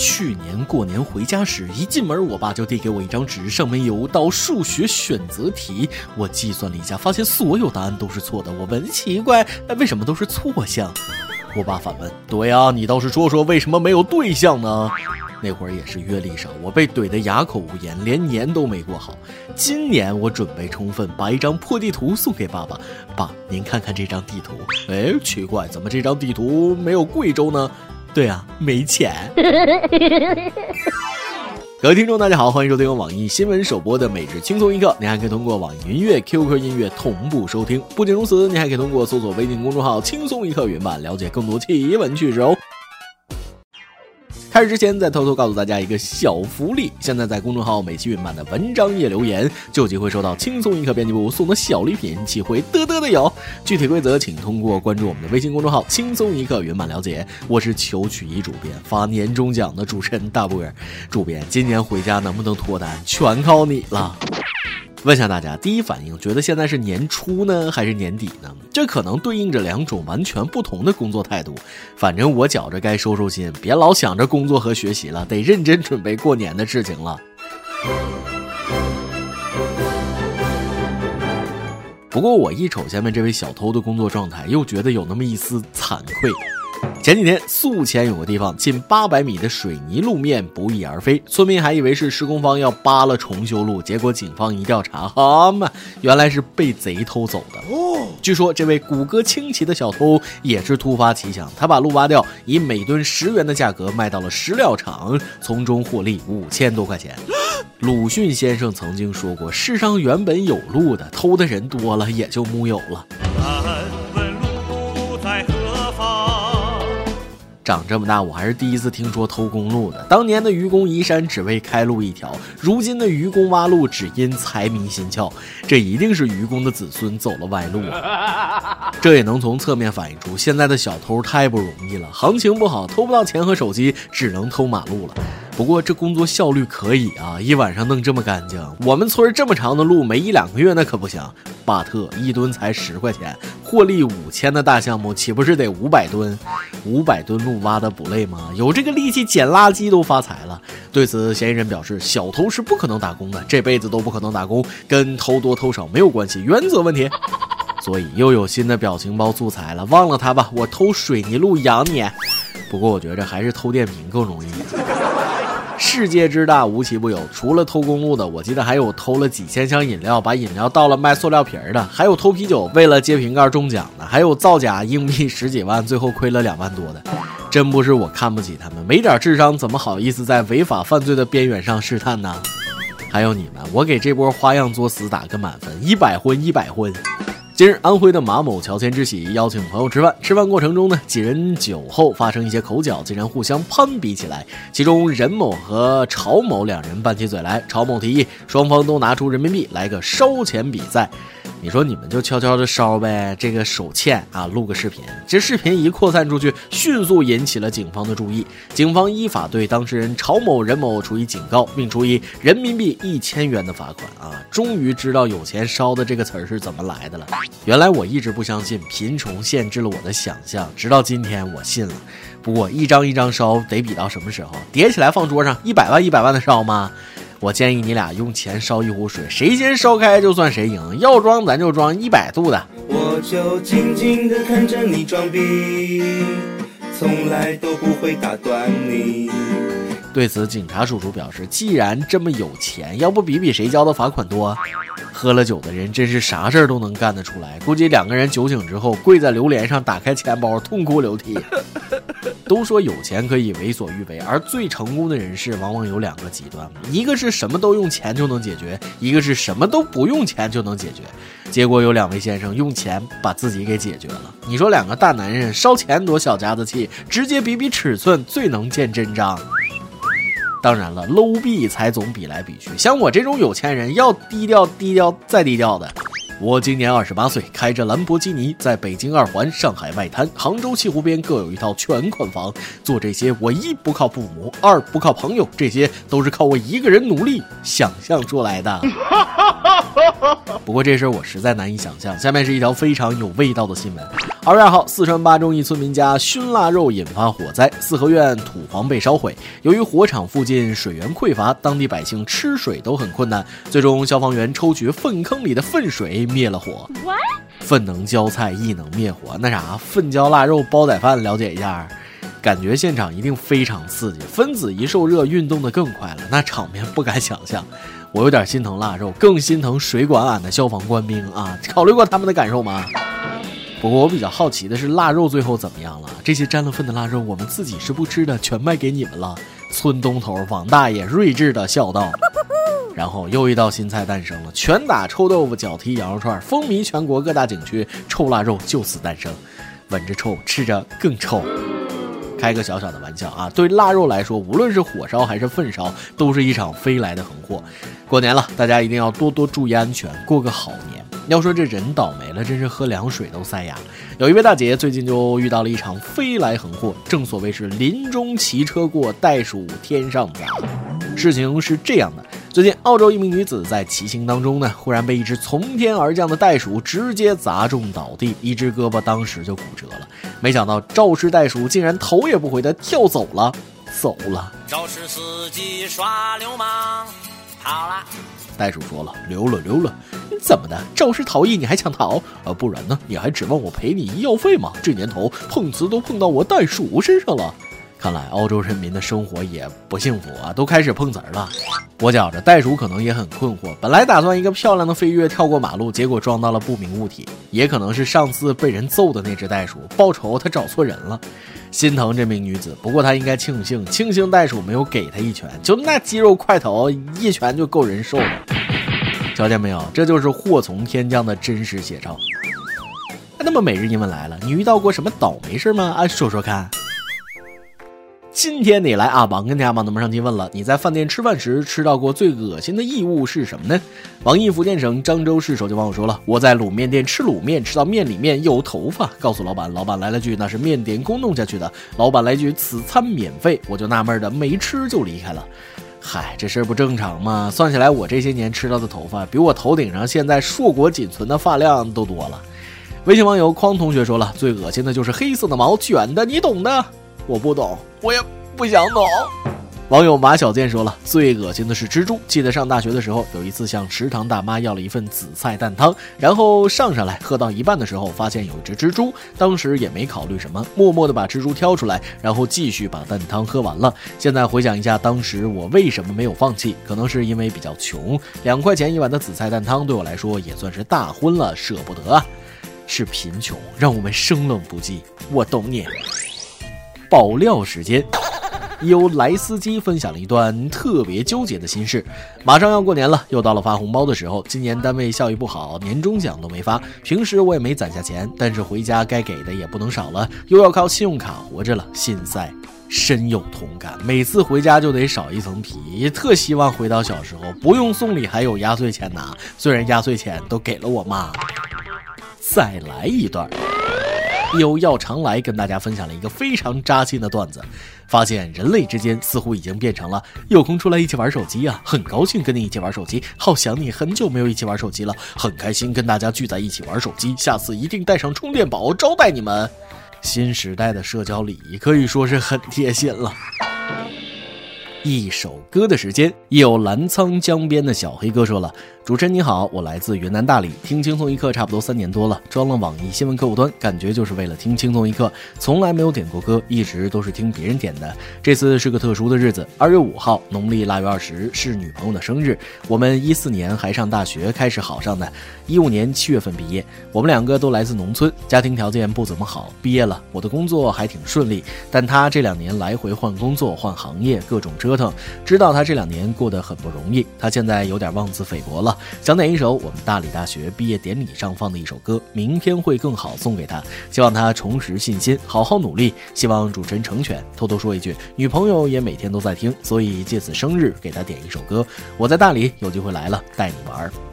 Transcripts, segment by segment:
去年过年回家时，一进门，我爸就递给我一张纸，上面有道数学选择题。我计算了一下，发现所有答案都是错的。我问奇怪，为什么都是错项？我爸反问：“对啊，你倒是说说，为什么没有对象呢？”那会儿也是阅历少，我被怼得哑口无言，连年都没过好。今年我准备充分，把一张破地图送给爸爸。爸，您看看这张地图。哎，奇怪，怎么这张地图没有贵州呢？对啊，没钱。各位听众，大家好，欢迎收听由网易新闻首播的《每日轻松一刻》，您还可以通过网易云音乐、QQ 音乐同步收听。不仅如此，您还可以通过搜索微信公众号“轻松一刻”云版了解更多奇闻趣事哦。开始之前，再偷偷告诉大家一个小福利：现在在公众号每期云版的文章页留言，就有机会收到轻松一刻编辑部送的小礼品，机会嘚嘚的有。具体规则请通过关注我们的微信公众号“轻松一刻”云版了解。我是求取一主编发年终奖的主持人大波儿，主编今年回家能不能脱单，全靠你了。问下大家，第一反应觉得现在是年初呢，还是年底呢？这可能对应着两种完全不同的工作态度。反正我觉着该收收心，别老想着工作和学习了，得认真准备过年的事情了。不过我一瞅下面这位小偷的工作状态，又觉得有那么一丝惭愧。前几天，宿迁有个地方近八百米的水泥路面不翼而飞，村民还以为是施工方要扒了重修路，结果警方一调查，哈嘛，原来是被贼偷走的。哦，据说这位骨骼清奇的小偷也是突发奇想，他把路挖掉，以每吨十元的价格卖到了石料厂，从中获利五千多块钱。鲁迅先生曾经说过：“世上原本有路的，偷的人多了，也就木有了。”长这么大，我还是第一次听说偷公路的。当年的愚公移山只为开路一条，如今的愚公挖路只因财迷心窍，这一定是愚公的子孙走了歪路啊！这也能从侧面反映出现在的小偷太不容易了。行情不好，偷不到钱和手机，只能偷马路了。不过这工作效率可以啊，一晚上弄这么干净。我们村这么长的路，没一两个月那可不行。巴特一吨才十块钱，获利五千的大项目，岂不是得五百吨？五百吨路挖的不累吗？有这个力气捡垃圾都发财了。对此，嫌疑人表示，小偷是不可能打工的，这辈子都不可能打工，跟偷多偷少没有关系，原则问题。所以又有新的表情包素材了，忘了他吧，我偷水泥路养你。不过我觉着还是偷电瓶更容易。世界之大，无奇不有。除了偷公路的，我记得还有偷了几千箱饮料，把饮料倒了卖塑料瓶的，还有偷啤酒为了揭瓶盖中奖的，还有造假硬币十几万，最后亏了两万多的。真不是我看不起他们，没点智商怎么好意思在违法犯罪的边缘上试探呢？还有你们，我给这波花样作死打个满分，一百分一百分。近日，安徽的马某乔迁之喜，邀请朋友吃饭。吃饭过程中呢，几人酒后发生一些口角，竟然互相攀比起来。其中，任某和曹某两人拌起嘴来。曹某提议双方都拿出人民币来个烧钱比赛。你说你们就悄悄的烧呗，这个手欠啊，录个视频。这视频一扩散出去，迅速引起了警方的注意。警方依法对当事人曹某、任某处以警告，并处以人民币一千元的罚款。啊，终于知道“有钱烧”的这个词儿是怎么来的了。原来我一直不相信贫穷限制了我的想象，直到今天我信了。不过一张一张烧得比到什么时候？叠起来放桌上，一百万一百万的烧吗？我建议你俩用钱烧一壶水，谁先烧开就算谁赢。要装咱就装一百度的。我就静静的看着你装逼，从来都不会打断你。对此，警察叔叔表示，既然这么有钱，要不比比谁交的罚款多？喝了酒的人真是啥事儿都能干得出来。估计两个人酒醒之后，跪在榴莲上，打开钱包，痛哭流涕。都说有钱可以为所欲为，而最成功的人士往往有两个极端：一个是什么都用钱就能解决，一个是什么都不用钱就能解决。结果有两位先生用钱把自己给解决了。你说两个大男人烧钱多小家子气，直接比比尺寸最能见真章。当然了，low 币才总比来比去。像我这种有钱人，要低调低调再低调的。我今年二十八岁，开着兰博基尼，在北京二环、上海外滩、杭州西湖边各有一套全款房。做这些，我一不靠父母，二不靠朋友，这些都是靠我一个人努力想象出来的。不过这事儿我实在难以想象。下面是一条非常有味道的新闻：二月二号，四川巴中一村民家熏腊肉引发火灾，四合院土房被烧毁。由于火场附近水源匮乏，当地百姓吃水都很困难。最终，消防员抽取粪坑里的粪水灭了火。粪能浇菜，亦能灭火。那啥，粪浇腊肉煲仔饭，了解一下。感觉现场一定非常刺激，分子一受热，运动的更快了，那场面不敢想象。我有点心疼腊肉，更心疼水管俺的消防官兵啊！考虑过他们的感受吗？不过我比较好奇的是，腊肉最后怎么样了？这些沾了粪的腊肉，我们自己是不吃的，全卖给你们了。村东头王大爷睿智的笑道。然后又一道新菜诞生了：拳打臭豆腐，脚踢羊肉串，风靡全国各大景区，臭腊肉就此诞生。闻着臭，吃着更臭。开个小小的玩笑啊，对腊肉来说，无论是火烧还是粪烧，都是一场飞来的横祸。过年了，大家一定要多多注意安全，过个好年。要说这人倒霉了，真是喝凉水都塞牙。有一位大姐最近就遇到了一场飞来横祸，正所谓是林中骑车过，袋鼠天上砸。事情是这样的。最近，澳洲一名女子在骑行当中呢，忽然被一只从天而降的袋鼠直接砸中倒地，一只胳膊当时就骨折了。没想到肇事袋鼠竟然头也不回的跳走了，走了。肇事司机耍流氓，跑了。袋鼠说了，溜了溜了。你怎么的？肇事逃逸你还想逃？啊，不然呢？你还指望我赔你医药费吗？这年头碰瓷都碰到我袋鼠身上了。看来澳洲人民的生活也不幸福啊，都开始碰瓷儿了。我觉着袋鼠可能也很困惑，本来打算一个漂亮的飞跃跳过马路，结果撞到了不明物体。也可能是上次被人揍的那只袋鼠报仇，他找错人了，心疼这名女子。不过她应该庆幸，庆幸袋鼠没有给她一拳，就那肌肉块头，一拳就够人受了。瞧见没有，这就是祸从天降的真实写照。那么每日英文来了，你遇到过什么倒霉事吗？啊，说说看。今天你来啊，网跟大家网友们上期问了，你在饭店吃饭时吃到过最恶心的异物是什么呢？网易福建省漳州市手机网友说了，我在卤面店吃卤面，吃到面里面有头发，告诉老板，老板来了句那是面点工弄下去的，老板来句此餐免费，我就纳闷的没吃就离开了。嗨，这事儿不正常吗？算起来我这些年吃到的头发，比我头顶上现在硕果仅存的发量都多了。微信网友匡同学说了，最恶心的就是黑色的毛卷的，你懂的。我不懂，我也不想懂。网友马小健说了，最恶心的是蜘蛛。记得上大学的时候，有一次向食堂大妈要了一份紫菜蛋汤，然后上上来喝到一半的时候，发现有一只蜘蛛。当时也没考虑什么，默默的把蜘蛛挑出来，然后继续把蛋汤喝完了。现在回想一下，当时我为什么没有放弃？可能是因为比较穷，两块钱一碗的紫菜蛋汤对我来说也算是大荤了，舍不得啊。是贫穷让我们生冷不忌，我懂你。爆料时间，由莱斯基分享了一段特别纠结的心事。马上要过年了，又到了发红包的时候。今年单位效益不好，年终奖都没发。平时我也没攒下钱，但是回家该给的也不能少了，又要靠信用卡活着了，心塞，深有同感。每次回家就得少一层皮，特希望回到小时候，不用送礼，还有压岁钱拿。虽然压岁钱都给了我妈。再来一段。有药常来跟大家分享了一个非常扎心的段子，发现人类之间似乎已经变成了有空出来一起玩手机啊，很高兴跟你一起玩手机，好想你，很久没有一起玩手机了，很开心跟大家聚在一起玩手机，下次一定带上充电宝招待你们。新时代的社交礼仪可以说是很贴心了。一首歌的时间，有澜沧江边的小黑哥说了：“主持人你好，我来自云南大理，听轻松一刻差不多三年多了，装了网易新闻客户端，感觉就是为了听轻松一刻，从来没有点过歌，一直都是听别人点的。这次是个特殊的日子，二月五号，农历腊月二十，是女朋友的生日。我们一四年还上大学，开始好上的，一五年七月份毕业。我们两个都来自农村，家庭条件不怎么好。毕业了，我的工作还挺顺利，但他这两年来回换工作、换行业，各种折。”腾，知道他这两年过得很不容易，他现在有点妄自菲薄了，想点一首我们大理大学毕业典礼上放的一首歌《明天会更好》送给他，希望他重拾信心，好好努力。希望主持人成全。偷偷说一句，女朋友也每天都在听，所以借此生日给他点一首歌。我在大理有机会来了，带你玩。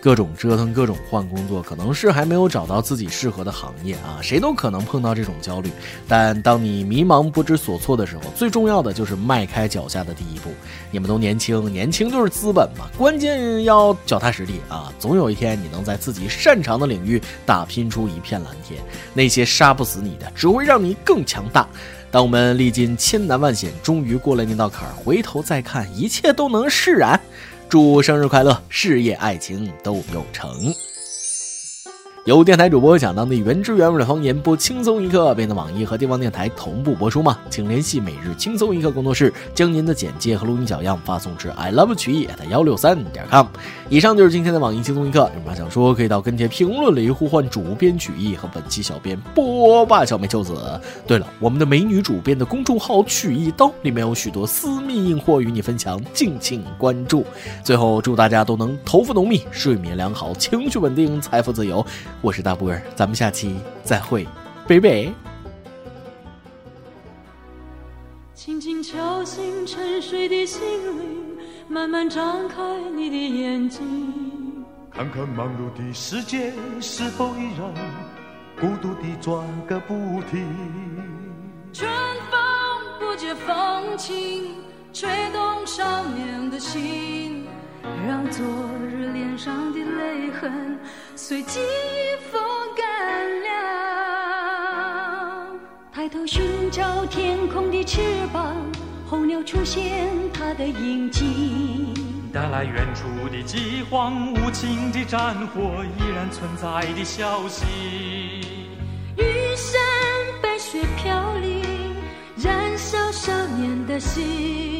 各种折腾，各种换工作，可能是还没有找到自己适合的行业啊，谁都可能碰到这种焦虑。但当你迷茫不知所措的时候，最重要的就是迈开脚下的第一步。你们都年轻，年轻就是资本嘛，关键要脚踏实地啊！总有一天你能在自己擅长的领域打拼出一片蓝天，那些杀不死你的，只会让你更强大。当我们历尽千难万险，终于过了那道坎儿，回头再看，一切都能释然。祝生日快乐，事业爱情都有成。由电台主播讲当地原汁原味的方言，播轻松一刻，并在网易和地方电台同步播出吗？请联系每日轻松一刻工作室，将您的简介和录音小样发送至 i love 曲艺的幺六三点 com。以上就是今天的网易轻松一刻，有话想说可以到跟帖评论里呼唤主编曲艺和本期小编波霸小妹秋子。对了，我们的美女主编的公众号曲一刀里面有许多私密硬货与你分享，敬请关注。最后祝大家都能头发浓密，睡眠良好，情绪稳定，财富自由。我是大波儿，咱们下期再会，北北。轻轻敲醒沉睡的心灵，慢慢张开你的眼睛，看看忙碌的世界是否依然孤独地转个不停。春风不解风情，吹动少年的心。让昨日脸上的泪痕随记忆风干了。抬头寻找天空的翅膀，候鸟出现它的影迹。带来远处的饥荒，无情的战火依然存在的消息。玉山白雪飘零，燃烧少年的心。